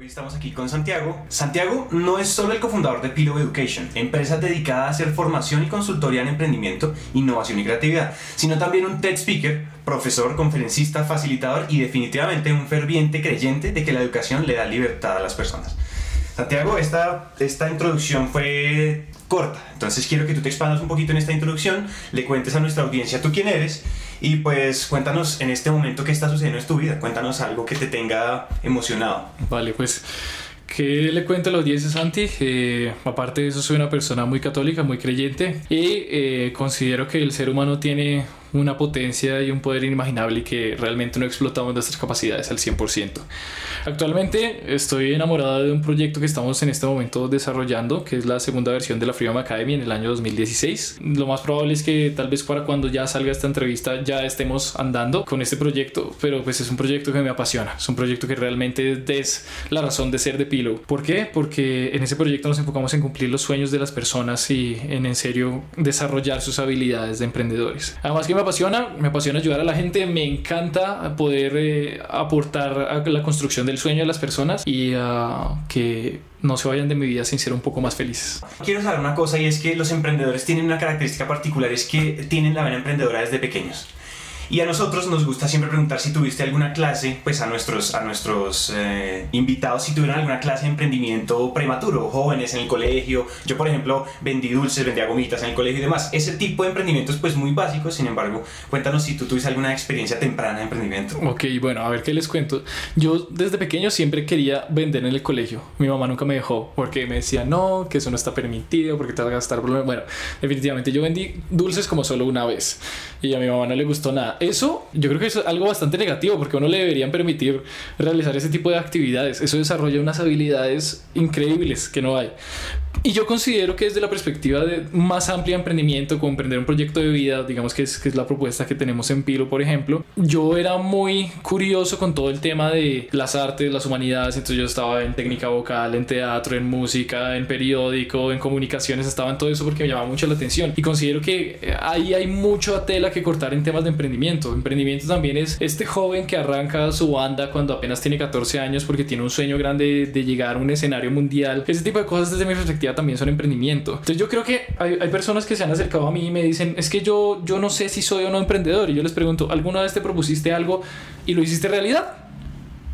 Hoy estamos aquí con Santiago. Santiago no es solo el cofundador de Pillow Education, empresa dedicada a hacer formación y consultoría en emprendimiento, innovación y creatividad, sino también un TED Speaker, profesor, conferencista, facilitador y definitivamente un ferviente creyente de que la educación le da libertad a las personas. Santiago, esta, esta introducción fue corta, entonces quiero que tú te expandas un poquito en esta introducción, le cuentes a nuestra audiencia tú quién eres y pues cuéntanos en este momento qué está sucediendo en tu vida, cuéntanos algo que te tenga emocionado. Vale, pues ¿Qué le cuento a la audiencia, Santi? Eh, aparte de eso, soy una persona muy católica, muy creyente y eh, considero que el ser humano tiene una potencia y un poder inimaginable y que realmente no explotamos nuestras capacidades al 100%. Actualmente estoy enamorado de un proyecto que estamos en este momento desarrollando, que es la segunda versión de la Freedom Academy en el año 2016. Lo más probable es que tal vez para cuando ya salga esta entrevista ya estemos andando con este proyecto, pero pues es un proyecto que me apasiona, es un proyecto que realmente es la razón de ser de Pilo. ¿Por qué? Porque en ese proyecto nos enfocamos en cumplir los sueños de las personas y en en serio desarrollar sus habilidades de emprendedores. Además que me apasiona, me apasiona ayudar a la gente, me encanta poder eh, aportar a la construcción del sueño de las personas y a que no se vayan de mi vida sin ser un poco más felices. Quiero saber una cosa y es que los emprendedores tienen una característica particular, es que tienen la vena emprendedora desde pequeños. Y a nosotros nos gusta siempre preguntar si tuviste alguna clase, pues a nuestros, a nuestros eh, invitados, si tuvieron alguna clase de emprendimiento prematuro, jóvenes en el colegio. Yo, por ejemplo, vendí dulces, vendía gomitas en el colegio y demás. Ese tipo de emprendimientos, pues muy básicos, sin embargo, cuéntanos si tú tuviste alguna experiencia temprana de emprendimiento. Ok, bueno, a ver qué les cuento. Yo desde pequeño siempre quería vender en el colegio. Mi mamá nunca me dejó porque me decía, no, que eso no está permitido, porque te vas a gastar. Bueno, definitivamente yo vendí dulces como solo una vez y a mi mamá no le gustó nada eso yo creo que es algo bastante negativo porque uno le deberían permitir realizar ese tipo de actividades. Eso desarrolla unas habilidades increíbles que no hay. Y yo considero que desde la perspectiva de más amplia emprendimiento, como emprender un proyecto de vida, digamos que es, que es la propuesta que tenemos en Pilo, por ejemplo, yo era muy curioso con todo el tema de las artes, las humanidades, entonces yo estaba en técnica vocal, en teatro, en música, en periódico, en comunicaciones, estaba en todo eso porque me llamaba mucho la atención. Y considero que eh, ahí hay mucha tela que cortar en temas de emprendimiento. Emprendimiento también es este joven que arranca su banda cuando apenas tiene 14 años porque tiene un sueño grande de llegar a un escenario mundial. Ese tipo de cosas desde mi perspectiva también son emprendimiento. Entonces yo creo que hay, hay, personas que se han acercado a mí y me dicen, es que yo, yo no sé si soy o no emprendedor. Y yo les pregunto, ¿alguna vez te propusiste algo y lo hiciste realidad?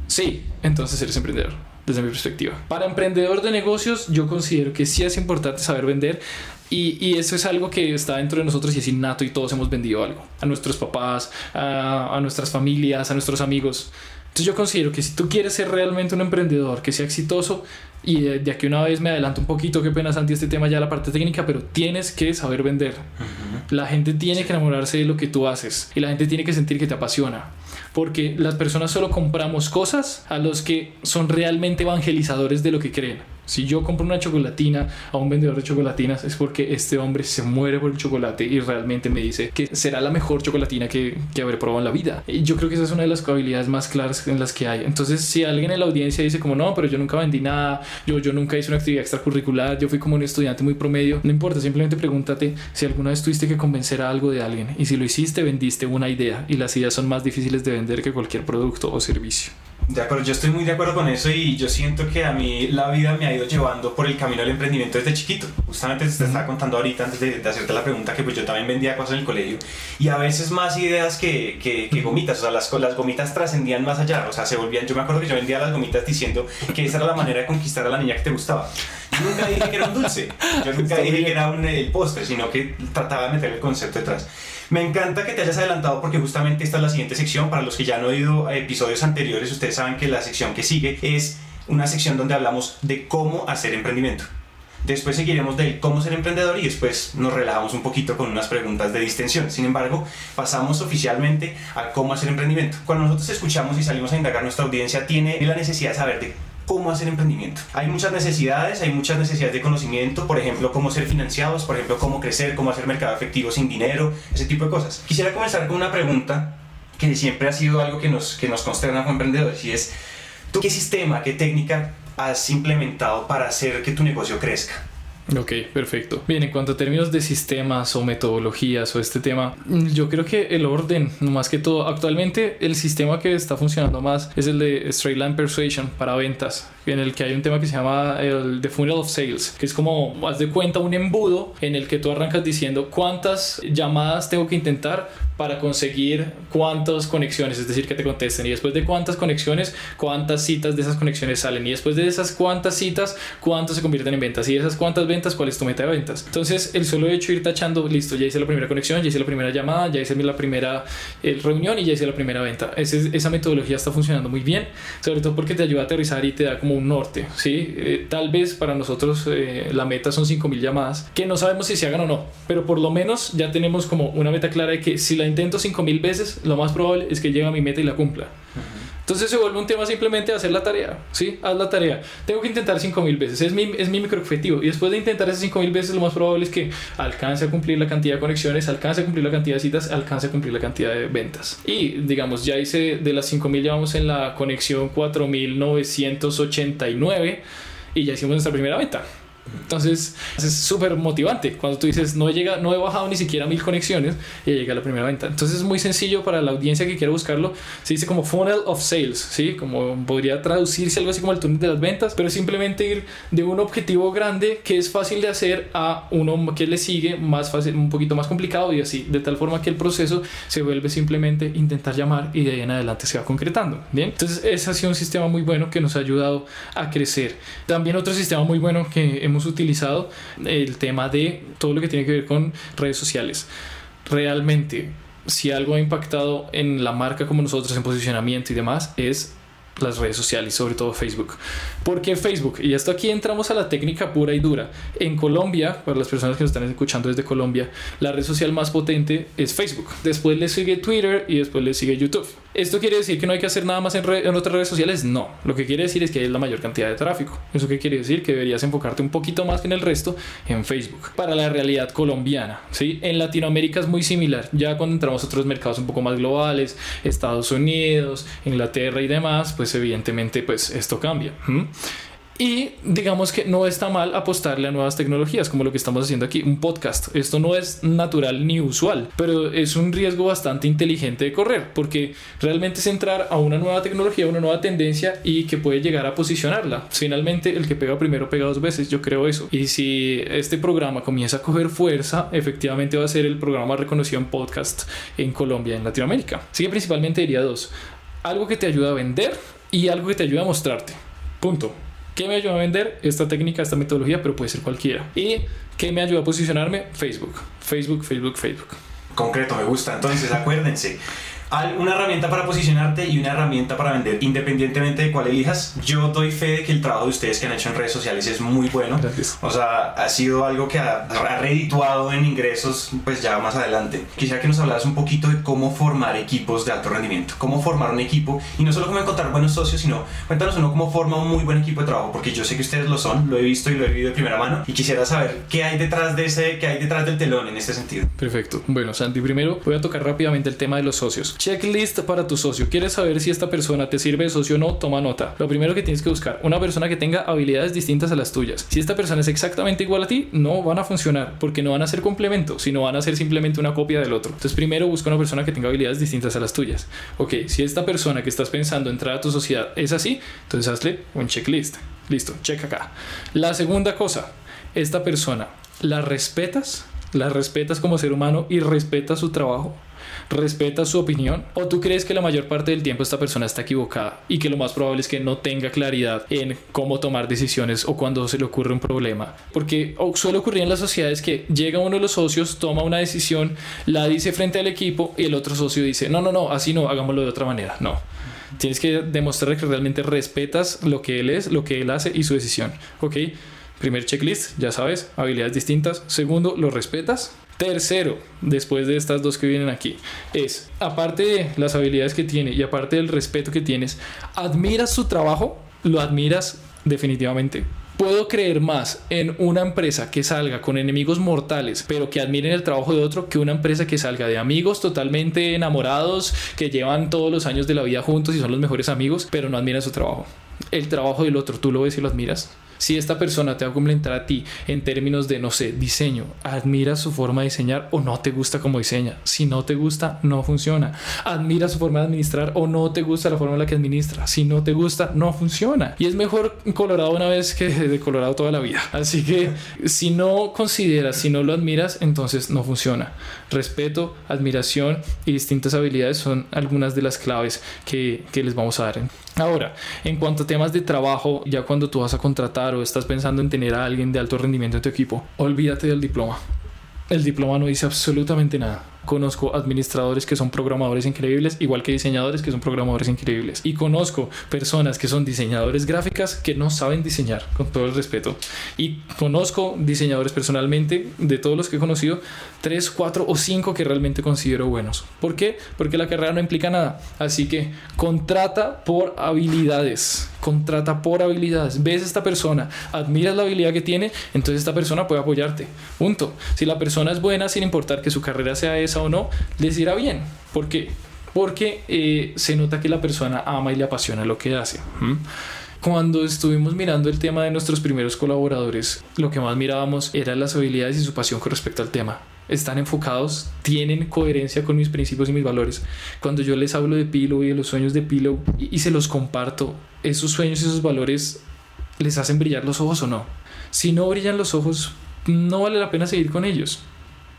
Sí, entonces eres emprendedor desde mi perspectiva. Para emprendedor de negocios, yo considero que sí es importante saber vender. Y, y, eso es algo que está dentro de nosotros y es innato y todos hemos vendido algo. A nuestros papás, a, a nuestras familias, a nuestros amigos. Entonces yo considero que si tú quieres ser realmente un emprendedor que sea exitoso, y de, de, aquí una vez me adelanto un poquito, qué pena Santi este tema ya la parte técnica, pero tienes que saber vender. Uh -huh. La gente tiene que enamorarse de lo que tú haces y la gente tiene que sentir que te apasiona. Porque las personas solo compramos cosas a los que son realmente evangelizadores de lo que creen. Si yo compro una chocolatina a un vendedor de chocolatinas es porque este hombre se muere por el chocolate y realmente me dice que será la mejor chocolatina que, que habré probado en la vida. Y yo creo que esa es una de las habilidades más claras en las que hay. Entonces, si alguien en la audiencia dice como no, pero yo nunca vendí nada, yo, yo nunca hice una actividad extracurricular, yo fui como un estudiante muy promedio, no importa, simplemente pregúntate si alguna vez tuviste que convencer a algo de alguien y si lo hiciste, vendiste una idea y las ideas son más difíciles de vender que cualquier producto o servicio. De acuerdo, yo estoy muy de acuerdo con eso y yo siento que a mí la vida me ha ido llevando por el camino del emprendimiento desde chiquito. Justamente te estaba contando ahorita antes de, de, hacerte la pregunta que pues yo también vendía cosas en el colegio y a veces más ideas que, que, que gomitas, o sea, las, las gomitas trascendían más allá, o sea, se volvían, yo me acuerdo que yo vendía las gomitas diciendo que esa era la manera de conquistar a la niña que te gustaba. Yo nunca dije que era un dulce, yo nunca dije que era un el postre, sino que trataba de meter el concepto detrás. Me encanta que te hayas adelantado porque justamente esta es la siguiente sección. Para los que ya han oído episodios anteriores, ustedes saben que la sección que sigue es una sección donde hablamos de cómo hacer emprendimiento. Después seguiremos del cómo ser emprendedor y después nos relajamos un poquito con unas preguntas de distensión. Sin embargo, pasamos oficialmente a cómo hacer emprendimiento. Cuando nosotros escuchamos y salimos a indagar, nuestra audiencia tiene la necesidad de saber de cómo hacer emprendimiento. Hay muchas necesidades, hay muchas necesidades de conocimiento, por ejemplo, cómo ser financiados, por ejemplo, cómo crecer, cómo hacer mercado efectivo sin dinero, ese tipo de cosas. Quisiera comenzar con una pregunta que siempre ha sido algo que nos, que nos consterna como emprendedores y es, ¿tú qué sistema, qué técnica has implementado para hacer que tu negocio crezca? Ok, perfecto. Bien, en cuanto a términos de sistemas o metodologías o este tema, yo creo que el orden, más que todo, actualmente el sistema que está funcionando más es el de Straight Line Persuasion para ventas, en el que hay un tema que se llama el The Funnel of Sales, que es como, haz de cuenta, un embudo en el que tú arrancas diciendo cuántas llamadas tengo que intentar para conseguir cuántas conexiones, es decir, que te contesten. Y después de cuántas conexiones, cuántas citas de esas conexiones salen. Y después de esas cuántas citas, cuántas se convierten en ventas. Y de esas cuántas ventas, cuál es tu meta de ventas. Entonces, el solo hecho de ir tachando, listo, ya hice la primera conexión, ya hice la primera llamada, ya hice la primera eh, reunión y ya hice la primera venta. esa metodología está funcionando muy bien, sobre todo porque te ayuda a aterrizar y te da como un norte. ¿sí? Eh, tal vez para nosotros eh, la meta son 5.000 llamadas, que no sabemos si se hagan o no, pero por lo menos ya tenemos como una meta clara de que si la intento 5000 veces, lo más probable es que llegue a mi meta y la cumpla. Entonces se vuelve un tema simplemente hacer la tarea, ¿sí? Haz la tarea. Tengo que intentar 5000 veces, es mi, es mi micro objetivo. Y después de intentar esas 5000 veces, lo más probable es que alcance a cumplir la cantidad de conexiones, alcance a cumplir la cantidad de citas, alcance a cumplir la cantidad de ventas. Y digamos, ya hice de las 5000, ya vamos en la conexión 4989 y ya hicimos nuestra primera venta. Entonces es súper motivante cuando tú dices no, llega, no he bajado ni siquiera mil conexiones y llega la primera venta. Entonces es muy sencillo para la audiencia que quiere buscarlo. Se dice como funnel of sales, ¿sí? Como podría traducirse algo así como el túnel de las ventas, pero simplemente ir de un objetivo grande que es fácil de hacer a uno que le sigue más fácil, un poquito más complicado y así, de tal forma que el proceso se vuelve simplemente intentar llamar y de ahí en adelante se va concretando. Bien, entonces ese ha sido un sistema muy bueno que nos ha ayudado a crecer. También otro sistema muy bueno que hemos utilizado el tema de todo lo que tiene que ver con redes sociales. Realmente, si algo ha impactado en la marca como nosotros en posicionamiento y demás, es las redes sociales, sobre todo Facebook. ¿Por qué Facebook? Y esto aquí entramos a la técnica pura y dura. En Colombia, para las personas que nos están escuchando desde Colombia, la red social más potente es Facebook. Después le sigue Twitter y después le sigue YouTube. ¿Esto quiere decir que no hay que hacer nada más en, otras redes sociales? No. Lo que quiere decir es que hay la mayor cantidad de tráfico. ¿Eso qué quiere decir? Que deberías enfocarte un poquito más que en el resto en Facebook. Para la realidad colombiana, ¿sí? En Latinoamérica es muy similar. Ya cuando entramos a otros mercados un poco más globales, Estados Unidos, Inglaterra y demás, pues evidentemente pues esto cambia. Y digamos que no está mal apostarle a nuevas tecnologías, como lo que estamos haciendo aquí, un podcast. Esto no es natural ni usual, pero es un riesgo bastante inteligente de correr, porque realmente es entrar a una nueva tecnología, una nueva tendencia y que puede llegar a posicionarla. Finalmente, el que pega primero pega dos veces, yo creo eso. Y si este programa comienza a coger fuerza, efectivamente va a ser el programa reconocido en podcast en Colombia, en Latinoamérica. Así que principalmente diría dos. Algo que te ayuda a vender y algo que te ayuda a mostrarte. Punto. ¿Qué me ayuda a vender? Esta técnica, esta metodología, pero puede ser cualquiera. ¿Y qué me ayuda a posicionarme? Facebook. Facebook, Facebook, Facebook. Concreto, me gusta. Entonces, acuérdense, una herramienta para posicionarte y una herramienta para vender, independientemente de cuál elijas. Yo doy fe de que el trabajo de ustedes que han hecho en redes sociales es muy bueno. O sea, ha sido algo que ha, redituado en ingresos, pues ya más adelante. Quisiera que nos hablaras un poquito de cómo formar equipos de alto rendimiento, cómo formar un equipo y no solo cómo encontrar buenos socios, sino cuéntanos uno cómo forma un muy buen equipo de trabajo, porque yo sé que ustedes lo son, lo he visto y lo he vivido de primera mano y quisiera saber qué hay detrás de ese, qué hay detrás del telón en este sentido. Perfecto. Bueno, Santi, primero voy a tocar rápidamente el tema de los socios. Checklist para tu socio. ¿Quieres saber si esta persona te sirve de socio o no? Toma nota. Lo primero que tienes que buscar, una persona que tenga habilidades distintas a las tuyas. Si esta persona es exactamente igual a ti, no van a funcionar porque no van a ser complementos, sino van a ser simplemente una copia del otro. Entonces, primero busca una persona que tenga habilidades distintas a las tuyas. Ok, si esta persona que estás pensando entrar a tu sociedad es así, entonces hazle un checklist. Listo, check acá. La segunda cosa, esta persona, ¿la respetas? ¿La respetas como ser humano y respetas su trabajo? Respeta su opinión? ¿O tú crees que la mayor parte del tiempo esta persona está equivocada y que lo más probable es que no tenga claridad en cómo tomar decisiones o cuando se le ocurre un problema? Porque suele ocurrir en las sociedades que llega uno de los socios, toma una decisión, la dice frente al equipo y el otro socio dice, no, no, no, así no, hagámoslo de otra manera. No. Tienes que demostrar que realmente respetas lo que él es, lo que él hace y su decisión. ¿Ok? Primer checklist, ya sabes, habilidades distintas. Segundo, lo respetas. Tercero, después de estas dos que vienen aquí, es, aparte de las habilidades que tiene y aparte del respeto que tienes, ¿admiras su trabajo? ¿Lo admiras definitivamente? Puedo creer más en una empresa que salga con enemigos mortales, pero que admiren el trabajo de otro, que una empresa que salga de amigos totalmente enamorados, que llevan todos los años de la vida juntos y son los mejores amigos, pero no admiran su trabajo. El trabajo del otro, tú lo ves y lo admiras. Si esta persona te va a complementar a ti en términos de, no sé, diseño, admira su forma de diseñar o no te gusta como diseña. Si no te gusta, no funciona. Admira su forma de administrar o no te gusta la forma en la que administra. Si no te gusta, no funciona. Y es mejor Colorado una vez que de Colorado toda la vida. Así que si no consideras, si no lo admiras, entonces no funciona. Respeto, admiración y distintas habilidades son algunas de las claves que, que les vamos a dar. Ahora, en cuanto a temas de trabajo, ya cuando tú vas a contratar o estás pensando en tener a alguien de alto rendimiento en tu equipo, olvídate del diploma. El diploma no dice absolutamente nada conozco administradores que son programadores increíbles, igual que diseñadores que son programadores increíbles. Y conozco personas que son diseñadores gráficas que no saben diseñar, con todo el respeto. Y conozco diseñadores personalmente, de todos los que he conocido, tres, cuatro o cinco que realmente considero buenos. ¿Por qué? Porque la carrera no implica nada. Así que contrata por habilidades. Contrata por habilidades. Ves a esta persona, admiras la habilidad que tiene, entonces esta persona puede apoyarte. Punto. Si la persona es buena, sin importar que su carrera sea esa, o no, les irá bien. ¿Por qué? Porque eh, se nota que la persona ama y le apasiona lo que hace. Cuando estuvimos mirando el tema de nuestros primeros colaboradores, lo que más mirábamos eran las habilidades y su pasión con respecto al tema. Están enfocados, tienen coherencia con mis principios y mis valores. Cuando yo les hablo de Pilo y de los sueños de Pilo y, y se los comparto, esos sueños y esos valores les hacen brillar los ojos o no. Si no brillan los ojos, no vale la pena seguir con ellos.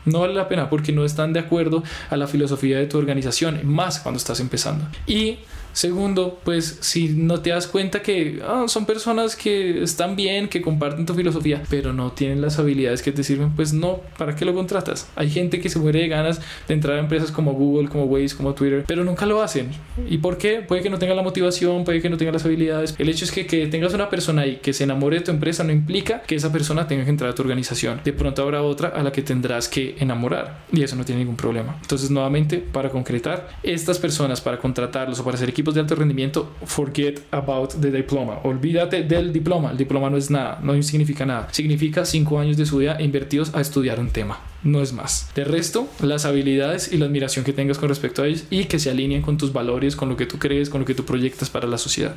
No vale la pena porque no están de acuerdo a la filosofía de tu organización, más cuando estás empezando. Y Segundo, pues si no te das cuenta que ah, son personas que están bien, que comparten tu filosofía, pero no tienen las habilidades que te sirven, pues no, ¿para qué lo contratas? Hay gente que se muere de ganas de entrar a empresas como Google, como Waze, como Twitter, pero nunca lo hacen. ¿Y por qué? Puede que no tenga la motivación, puede que no tenga las habilidades. El hecho es que, que tengas una persona ahí que se enamore de tu empresa no implica que esa persona tenga que entrar a tu organización. De pronto habrá otra a la que tendrás que enamorar y eso no tiene ningún problema. Entonces, nuevamente, para concretar, estas personas, para contratarlos o para hacer equipos de alto rendimiento, forget about the diploma. Olvídate del diploma. El diploma no es nada, no significa nada. Significa cinco años de su vida invertidos a estudiar un tema. No es más. De resto, las habilidades y la admiración que tengas con respecto a ellos y que se alineen con tus valores, con lo que tú crees, con lo que tú proyectas para la sociedad.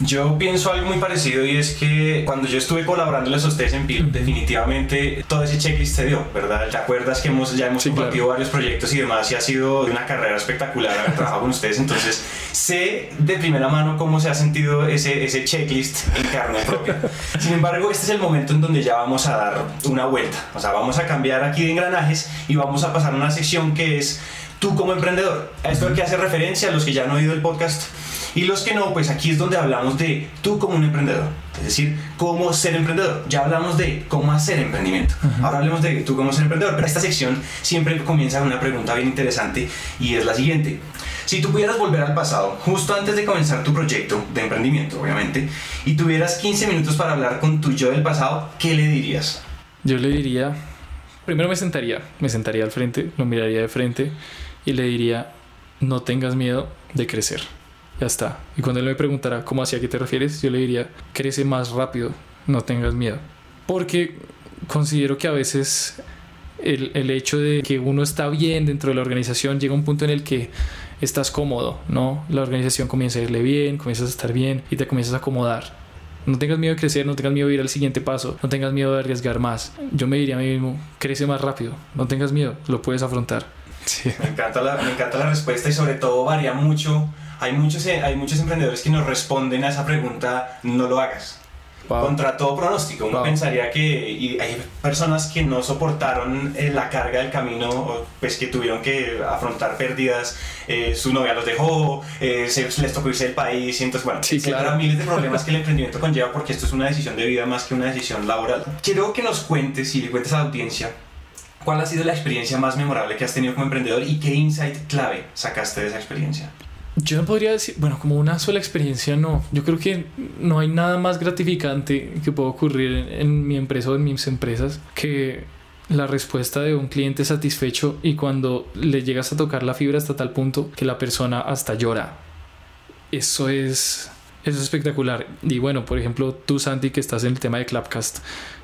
Yo pienso algo muy parecido y es que cuando yo estuve colaborando a ustedes en PIL, definitivamente todo ese checklist se dio, ¿verdad? ¿Te acuerdas que hemos, ya hemos compartido varios proyectos y demás y ha sido una carrera espectacular haber trabajado con ustedes? Entonces, sé de primera mano cómo se ha sentido ese, ese checklist en carne propia. Sin embargo, este es el momento en donde ya vamos a dar una vuelta. O sea, vamos a cambiar aquí de engranajes y vamos a pasar a una sección que es tú como emprendedor. A esto que hace referencia a los que ya han oído el podcast y los que no, pues aquí es donde hablamos de tú como un emprendedor, es decir, cómo ser emprendedor. Ya hablamos de cómo hacer emprendimiento. Ahora hablemos de tú como ser emprendedor. Pero esta sección siempre comienza con una pregunta bien interesante y es la siguiente. Si tú pudieras volver al pasado, justo antes de comenzar tu proyecto de emprendimiento, obviamente, y tuvieras 15 minutos para hablar con tu yo del pasado, ¿qué le dirías? Yo le diría, primero me sentaría, me sentaría al frente, lo miraría de frente y le diría, no tengas miedo de crecer. Ya está. Y cuando él me preguntara cómo hacía, qué te refieres, yo le diría, crece más rápido, no tengas miedo. Porque considero que a veces el, el, hecho de que uno está bien dentro de la organización llega a un punto en el que estás cómodo, ¿no? La organización comienza a irle bien, comienzas a estar bien y te comienzas a acomodar. No tengas miedo de crecer, no tengas miedo de ir al siguiente paso, no tengas miedo de arriesgar más. Yo me diría a mí mismo, crece más rápido, no tengas miedo, lo puedes afrontar. Sí. Me, encanta la, me encanta la respuesta y sobre todo varía mucho hay muchos, eh, hay muchos emprendedores que nos responden a esa pregunta, no lo hagas. Contra todo pronóstico, uno pensaría que hay personas que no soportaron eh, la carga del camino, pues que tuvieron que afrontar pérdidas, eh, su novia los dejó, se, les tocó irse del país, y entonces, bueno, sí, claro. miles de problemas que el emprendimiento conlleva porque esto es una decisión de vida más que una decisión laboral. Quiero que nos cuentes y le cuentes a la audiencia cuál ha sido la experiencia más memorable que has tenido como emprendedor y qué insight clave sacaste de esa experiencia. Yo no podría decir, bueno, como una sola experiencia, no. Yo creo que no hay nada más gratificante que pueda ocurrir en, mi empresa o en mis empresas que la respuesta de un cliente satisfecho y cuando le llegas a tocar la fibra hasta tal punto que la persona hasta llora. Eso es Eso es espectacular. Y bueno, por ejemplo, tú, Santi, que estás en el tema de Clapcast,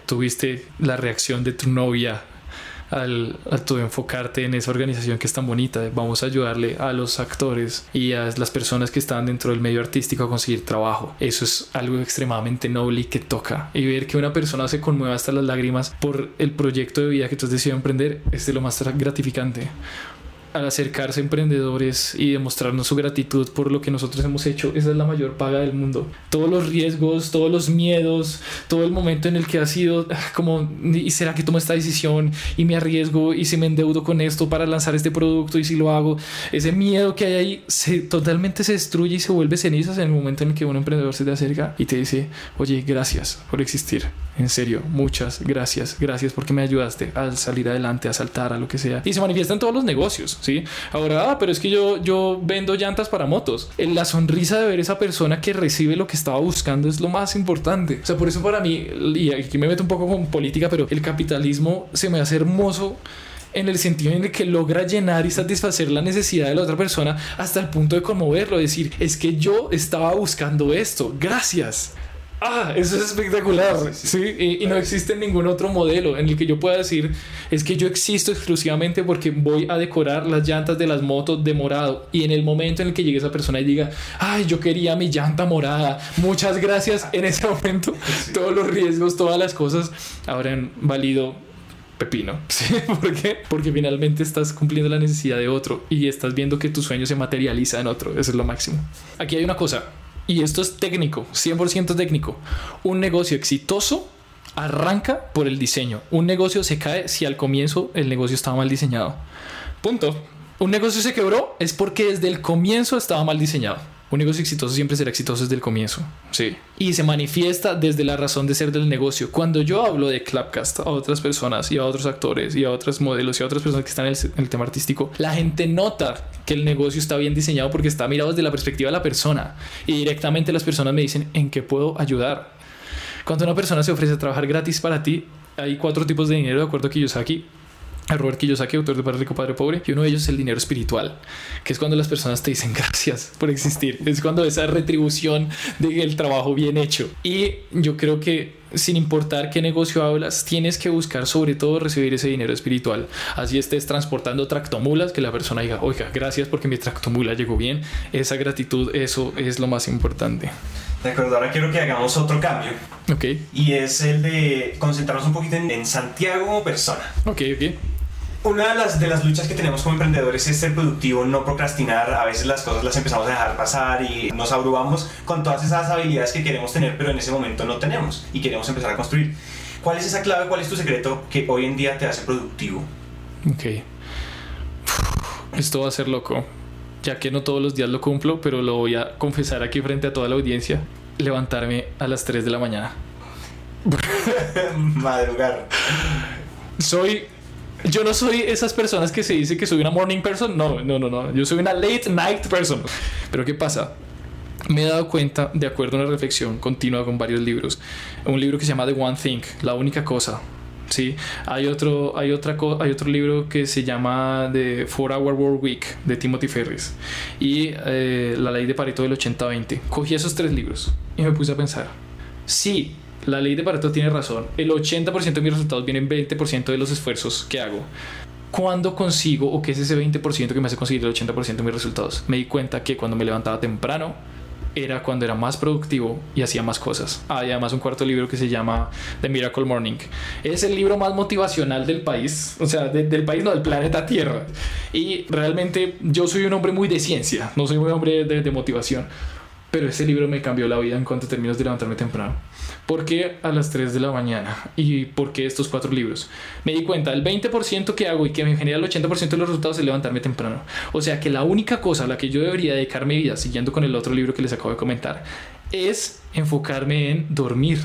tuviste la reacción de tu novia al, a tu enfocarte en esa organización que es tan bonita. Vamos a ayudarle a los actores y a las personas que están dentro del medio artístico a conseguir trabajo. Eso es algo extremadamente noble y que toca. Y ver que una persona se conmueva hasta las lágrimas por el proyecto de vida que tú has decidido emprender es de lo más gratificante al acercarse a emprendedores y demostrarnos su gratitud por lo que nosotros hemos hecho, esa es la mayor paga del mundo. Todos los riesgos, todos los miedos, todo el momento en el que ha sido ah, como, ¿y será que tomo esta decisión y me arriesgo y si me endeudo con esto para lanzar este producto y si lo hago? Ese miedo que hay ahí se, totalmente se destruye y se vuelve cenizas en el momento en el que un emprendedor se te acerca y te dice, oye, gracias por existir. En serio, muchas gracias. Gracias porque me ayudaste a salir adelante, a saltar, a lo que sea. Y se manifiesta en todos los negocios, ¿sí? Ahora, ah, pero es que yo, yo vendo llantas para motos. La sonrisa de ver esa persona que recibe lo que estaba buscando es lo más importante. O sea, por eso para mí, y aquí me meto un poco con política, pero el capitalismo se me hace hermoso en el sentido en el que logra llenar y satisfacer la necesidad de la otra persona hasta el punto de conmoverlo, decir, es que yo estaba buscando esto, gracias. Ah, eso es espectacular. Sí, Y, no existe ningún otro modelo en el que yo pueda decir es que yo existo exclusivamente porque voy a decorar las llantas de las motos de morado. Y en el momento en el que llegue esa persona y diga, ay, yo quería mi llanta morada, muchas gracias. En ese momento, todos los riesgos, todas las cosas habrán valido pepino. ¿Por qué? Porque finalmente estás cumpliendo la necesidad de otro y estás viendo que tu sueño se materializa en otro. Eso es lo máximo. Aquí hay una cosa y esto es técnico, 100% técnico. Un negocio exitoso arranca por el diseño. Un negocio se cae si al comienzo el negocio estaba mal diseñado. Punto. Un negocio se quebró es porque desde el comienzo estaba mal diseñado. Un negocio exitoso siempre será exitoso desde el comienzo. Sí. Y se manifiesta desde la razón de ser del negocio. Cuando yo hablo de Clapcast a otras personas y a otros actores y a otros modelos y a otras personas que están en el, tema artístico, la gente nota que el negocio está bien diseñado porque está mirado desde la perspectiva de la persona. Y directamente las personas me dicen, ¿en qué puedo ayudar? Cuando una persona se ofrece a trabajar gratis para ti, hay cuatro tipos de dinero de acuerdo que yo aquí a Robert Kiyosaki, autor de Padre Rico, Padre Pobre, y uno de ellos es el dinero espiritual, que es cuando las personas te dicen gracias por existir, es cuando esa retribución del trabajo bien hecho. Y yo creo que sin importar qué negocio hablas, tienes que buscar sobre todo recibir ese dinero espiritual. Así estés transportando tractomulas, que la persona diga, oiga, gracias porque mi tractomula llegó bien. Esa gratitud, eso es lo más importante. De acuerdo, ahora quiero que hagamos otro cambio. Ok. Y es el de concentrarnos un poquito en, en Santiago como persona. Ok, ok una de las, de las luchas que tenemos como emprendedores es ser productivo, no procrastinar. A veces las cosas las empezamos a dejar pasar y nos abrumamos con todas esas habilidades que queremos tener, pero en ese momento no tenemos y queremos empezar a construir. ¿Cuál es esa clave? ¿Cuál es tu secreto que hoy en día te hace productivo? Ok. Esto va a ser loco, ya que no todos los días lo cumplo, pero lo voy a confesar aquí frente a toda la audiencia. Levantarme a las 3 de la mañana. Madrugar. Soy yo no soy esas personas que se dice que soy una morning person. No, no, no, no. Yo soy una late night person. Pero ¿qué pasa? Me he dado cuenta, de acuerdo a una reflexión continua con varios libros, un libro que se llama The One Thing, La única cosa. Sí, hay otro, hay otra hay otro libro que se llama The Four Hour Work Week de Timothy Ferris y eh, La Ley de Pareto del 80-20. Cogí esos tres libros y me puse a pensar. Sí, la ley de Pareto tiene razón. El 80% de mis resultados vienen 20% de los esfuerzos que hago. ¿Cuándo consigo o qué es ese 20% que me hace conseguir el 80% de mis resultados? Me di cuenta que cuando me levantaba temprano era cuando era más productivo y hacía más cosas. Hay además un cuarto libro que se llama The Miracle Morning. Es el libro más motivacional del país, o sea, del país, no del planeta Tierra. Y realmente yo soy un hombre muy de ciencia, no soy un hombre de, de motivación. Pero ese libro me cambió la vida en cuanto terminas de levantarme temprano. ¿Por qué a las 3 de la mañana? ¿Y por qué estos cuatro libros? Me di cuenta, el 20% que hago y que me genera el 80% de los resultados es levantarme temprano. O sea que la única cosa a la que yo debería dedicar mi vida, siguiendo con el otro libro que les acabo de comentar, es enfocarme en dormir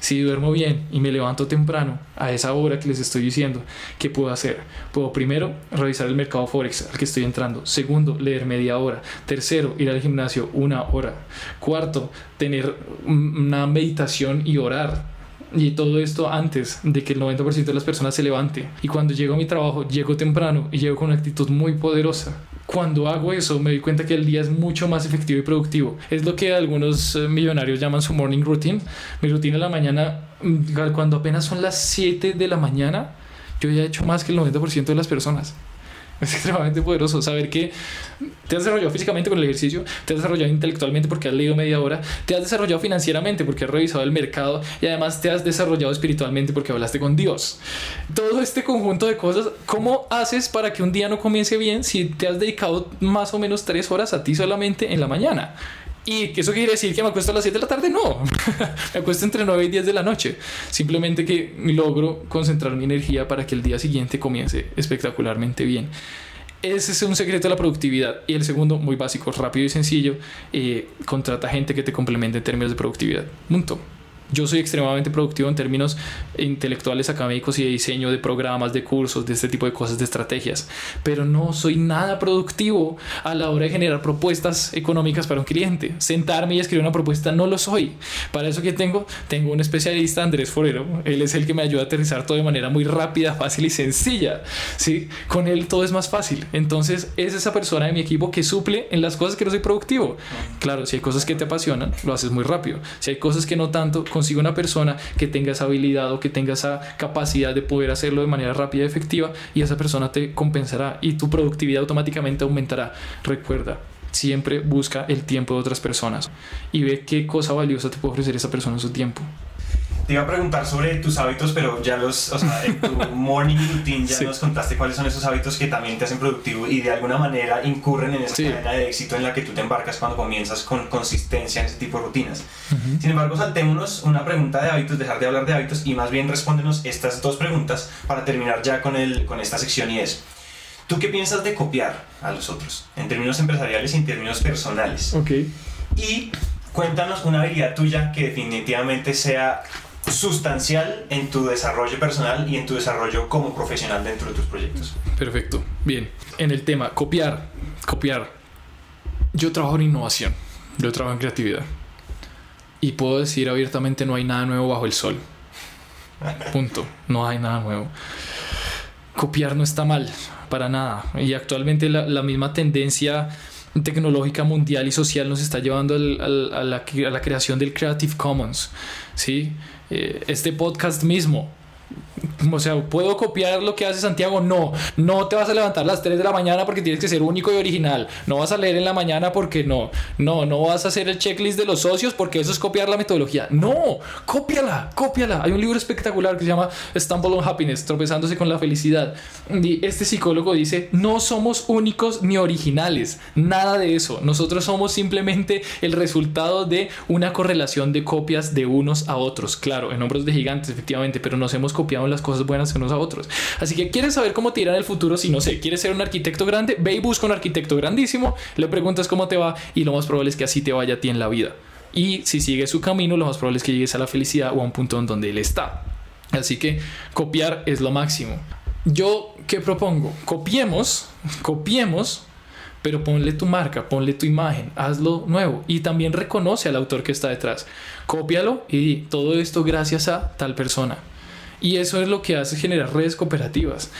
si duermo bien y me levanto temprano a esa hora que les estoy diciendo, ¿qué puedo hacer? Puedo primero revisar el mercado Forex al que estoy entrando. Segundo, leer media hora. Tercero, ir al gimnasio una hora. Cuarto, tener una meditación y orar Y todo esto antes de que el 90% de las personas se levante. Y cuando llego a mi trabajo, llego temprano y llego con una actitud muy poderosa. Cuando hago eso, me doy cuenta que el día es mucho más efectivo y productivo. Es lo que algunos eh, millonarios llaman su morning routine. Mi rutina de la mañana, mm, cuando apenas son las 7 de la mañana, yo ya he hecho más que el 90% de las personas. Es extremadamente poderoso saber que te has desarrollado físicamente con el ejercicio, te has desarrollado intelectualmente porque has leído media hora, te has desarrollado financieramente porque has revisado el mercado y además te has desarrollado espiritualmente porque hablaste con Dios. Todo este conjunto de cosas, ¿cómo haces para que un día no comience bien si te has dedicado más o menos tres horas a ti solamente en la mañana? ¿Y que eso quiere decir que me acuesto a las 7 de la tarde? No, me acuesto entre 9 y 10 de la noche. Simplemente que logro concentrar mi energía para que el día siguiente comience espectacularmente bien. Ese es un secreto de la productividad. Y el segundo, muy básico, rápido y sencillo, eh, contrata gente que te complemente en términos de productividad. Punto. Yo soy extremadamente productivo en términos intelectuales, académicos y de diseño de programas, de cursos, de este tipo de cosas, de estrategias. Pero no soy nada productivo a la hora de generar propuestas económicas para un cliente. Sentarme y escribir una propuesta no lo soy. Para eso que tengo, tengo un especialista, Andrés Forero. Él es el que me ayuda a aterrizar todo de manera muy rápida, fácil y sencilla. ¿sí? Con él todo es más fácil. Entonces es esa persona de mi equipo que suple en las cosas que no soy productivo. Claro, si hay cosas que te apasionan, lo haces muy rápido. Si hay cosas que no tanto, consigo una persona que tenga esa habilidad o que tenga esa capacidad de poder hacerlo de manera rápida y efectiva y esa persona te compensará y tu productividad automáticamente aumentará. Recuerda, siempre busca el tiempo de otras personas y ve qué cosa valiosa te puede ofrecer esa persona en su tiempo. Te iba a preguntar sobre tus hábitos, pero ya los, o sea, en tu morning routine ya nos contaste cuáles son esos hábitos que también te hacen productivo y de alguna manera incurren en esa cadena de éxito en la que tú te embarcas cuando comienzas con consistencia en ese tipo de rutinas. Sin embargo, saltémonos una pregunta de hábitos, dejar de hablar de hábitos y más bien respóndenos estas dos preguntas para terminar ya con, el, con esta sección y es, ¿tú qué piensas de copiar a los otros en términos empresariales y en términos personales? Ok. Y cuéntanos una habilidad tuya que definitivamente sea sustancial en tu desarrollo personal y en tu desarrollo como profesional dentro de tus proyectos. Perfecto. Bien. En el tema, copiar. Copiar. Yo trabajo en innovación. Yo trabajo en creatividad. Y puedo decir abiertamente, no hay nada nuevo bajo el sol. Punto. No hay nada nuevo. Copiar no está mal, para nada. Y actualmente la, misma tendencia tecnológica mundial y social nos está llevando al, a, la, a, la, creación del Creative Commons. ¿sí? Eh, este podcast mismo o sea, ¿puedo copiar lo que hace Santiago? No, no te vas a levantar a las 3 de la mañana porque tienes que ser único y original. No vas a leer en la mañana porque no. No, no vas a hacer el checklist de los socios porque eso es copiar la metodología. No, cópiala, cópiala. Hay un libro espectacular que se llama Stumble on Happiness, tropezándose con la felicidad. Y este psicólogo dice, no somos únicos ni originales. Nada de eso. Nosotros somos simplemente el resultado de una correlación de copias de unos a otros. Claro, en hombros de gigantes, efectivamente, pero nos hemos copiado en las cosas buenas unos a otros. Así que quieres saber cómo tirar el futuro, si no sé, quieres ser un arquitecto grande, ve y busca un arquitecto grandísimo, le preguntas cómo te va y lo más probable es que así te vaya a ti en la vida. Y si sigues su camino, lo más probable es que llegues a la felicidad o a un punto en donde él está. Así que copiar es lo máximo. Yo, ¿qué propongo? Copiemos, copiemos, pero ponle tu marca, ponle tu imagen, hazlo nuevo y también reconoce al autor que está detrás. Cópialo y todo esto gracias a tal persona. Y eso es lo que hace generar redes cooperativas.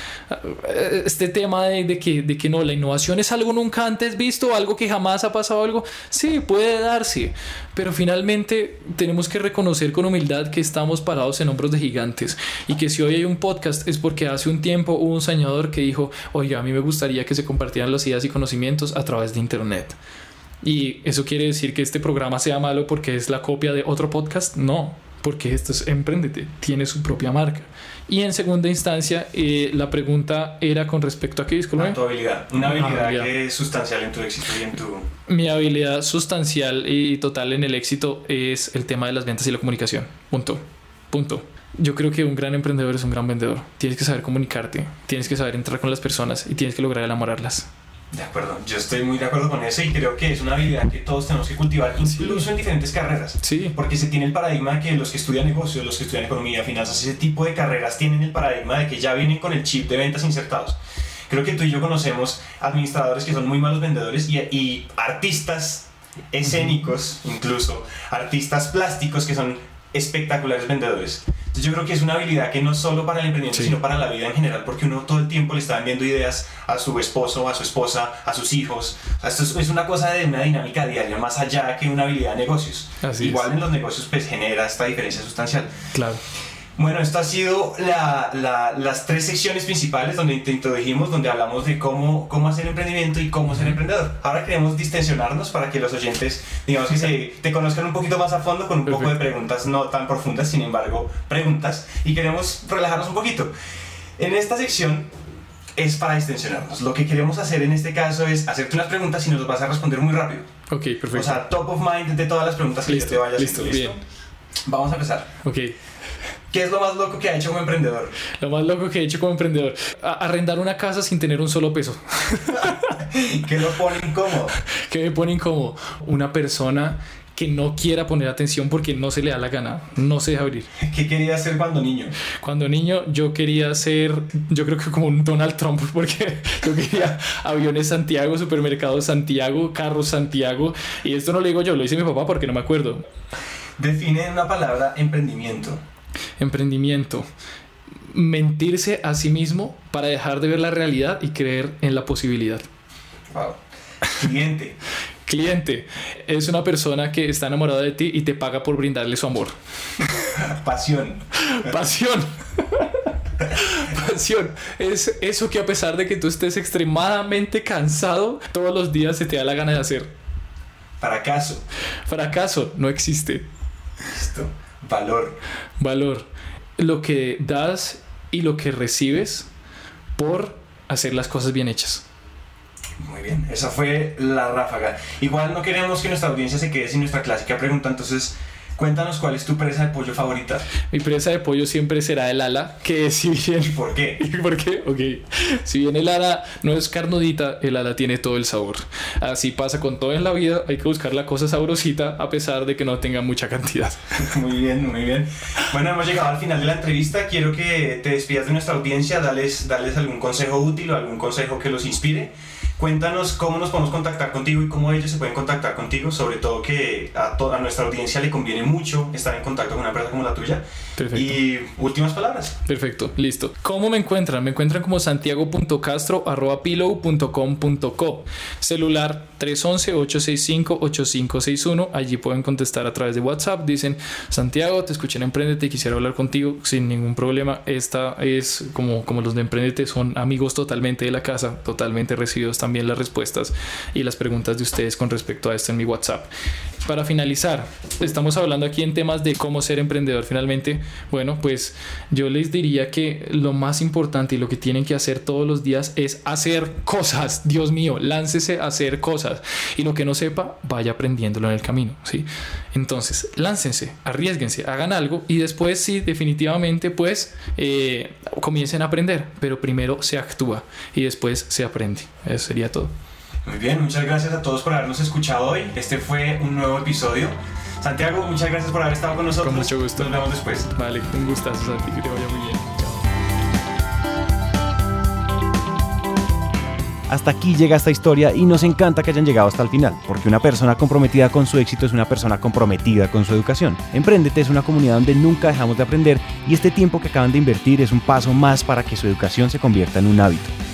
Este tema de, que, de que no, la innovación es algo nunca antes visto, algo que jamás ha pasado, algo, sí, puede darse, pero finalmente tenemos que reconocer con humildad que estamos parados en hombros de gigantes y que si hoy hay un podcast es porque hace un tiempo hubo un soñador que dijo, oye, a mí me gustaría que se compartieran las ideas y conocimientos a través de Internet. ¿Y eso quiere decir que este programa sea malo porque es la copia de otro podcast? No, porque esto es Emprendete, tiene su propia marca. Y en segunda instancia, eh, la pregunta era con respecto a qué, disculpe. Tu habilidad. Una habilidad, habilidad, que es sustancial en tu éxito y en tu... Mi habilidad sustancial y total en el éxito es el tema de las ventas y la comunicación. Punto. Punto. Yo creo que un gran emprendedor es un gran vendedor. Tienes que saber comunicarte, tienes que saber entrar con las personas y tienes que lograr enamorarlas. De acuerdo, yo estoy muy de acuerdo con eso y creo que es una habilidad que todos tenemos que cultivar, incluso sí. en diferentes carreras. Sí. Porque se tiene el paradigma de que los que estudian negocios, los que estudian economía, finanzas, ese tipo de carreras tienen el paradigma de que ya vienen con el chip de ventas insertados. Creo que tú y yo conocemos administradores que son muy malos vendedores y, y artistas escénicos, incluso artistas plásticos que son espectaculares vendedores. Entonces yo creo que es una habilidad que no solo para el emprendimiento, Sí. sino para la vida en general, porque uno todo el tiempo le está vendiendo ideas a su esposo, a su esposa, a sus hijos. O sea, Esto es, es una cosa de una dinámica diaria, más allá que una habilidad de negocios. Así Igual es. en los negocios pues genera esta diferencia sustancial. Claro. Bueno, esto ha sido la- la- las tres secciones principales donde te introdujimos, donde hablamos de cómo, cómo hacer emprendimiento y cómo ser emprendedor. Ahora queremos distensionarnos para que los oyentes, digamos que se, te conozcan un poquito más a fondo con un poco de preguntas no tan profundas, sin embargo, preguntas, y queremos relajarnos un poquito. En esta sección es para distensionarnos. Lo que queremos hacer en este caso es hacerte unas preguntas y nos vas a responder muy rápido. Ok, perfecto. O sea, top of mind de todas las preguntas que yo te listo, vaya listo, haciendo. bien. Vamos a empezar. Ok. ¿Qué es lo más loco que ha hecho como emprendedor? Lo más loco que he hecho como emprendedor, arrendar una casa sin tener un solo peso. ¿Qué lo pone incómodo? que me pone incómodo. Una persona que no quiera poner atención porque no se le da la gana, no se deja abrir. ¿Qué quería hacer cuando niño? Cuando niño yo quería ser, yo creo que como un Donald Trump, porque yo quería aviones Santiago, supermercados Santiago, carros Santiago, y esto no lo digo yo, lo dice mi papá porque no me acuerdo. Define una palabra emprendimiento. Emprendimiento. Mentirse a sí mismo para dejar de ver la realidad y creer en la posibilidad. Wow. Cliente. Cliente es una persona que está enamorada de ti y te paga por brindarle su amor. Pasión. Pasión. Pasión es eso que a pesar de que tú estés extremadamente cansado, todos los días se te da la gana de hacer. Fracaso. Fracaso no existe. Listo. Valor. Valor. Lo que das y lo que recibes por hacer las cosas bien hechas. Muy bien. Esa fue la ráfaga. Igual no queremos que nuestra audiencia se quede sin nuestra clásica pregunta, entonces cuéntanos cuál es tu presa de pollo favorita Mi presa de pollo siempre será el ala, que si bien y por qué. ¿Y por qué? Ok. Si bien el ala no es carnudita, el ala tiene todo el sabor. Así pasa con todo en la vida. Hay que buscar la cosa sabrosita a pesar de que no tenga mucha cantidad. Muy bien, muy bien. Bueno, hemos llegado al final de la entrevista. Quiero que te despidas de nuestra audiencia, darles, darles algún consejo útil o algún consejo que los inspire. Cuéntanos cómo nos podemos contactar contigo y cómo ellos se pueden contactar contigo, sobre todo que a toda nuestra audiencia le conviene mucho estar en contacto con una empresa como la tuya. Perfecto. Y últimas palabras. Perfecto, listo. ¿Cómo me encuentran? Me encuentran como santiago.castro.pillow.com.co. Celular 311-865-8561. Allí pueden contestar a través de WhatsApp. Dicen, Santiago, te escuché en Emprendete y quisiera hablar contigo sin ningún problema. Esta es como, como los de Emprendete, son amigos totalmente de la casa, totalmente recibidos también las respuestas y las preguntas de ustedes con respecto a esto en mi WhatsApp. Para finalizar, estamos hablando aquí en temas de cómo ser emprendedor finalmente. Bueno, pues yo les diría que lo más importante y lo que tienen que hacer todos los días es hacer cosas. Dios mío, láncese a hacer cosas. Y lo que no sepa, vaya aprendiéndolo en el camino, ¿sí? Entonces, láncense, arriesguense, hagan algo y después sí, definitivamente, pues eh, comiencen a aprender. Pero primero se actúa y después se aprende. Sería todo. Muy bien, muchas gracias a todos por habernos escuchado hoy. Este fue un nuevo episodio. Santiago, muchas gracias por haber estado con nosotros. Con mucho gusto. Nos vemos después. Vale, un gustazo, Santi, que te vaya muy bien. Chao. Hasta aquí llega esta historia y nos encanta que hayan llegado hasta el final, porque una persona comprometida con su éxito es una persona comprometida con su educación. Emprendete es una comunidad donde nunca dejamos de aprender y este tiempo que acaban de invertir es un paso más para que su educación se convierta en un hábito.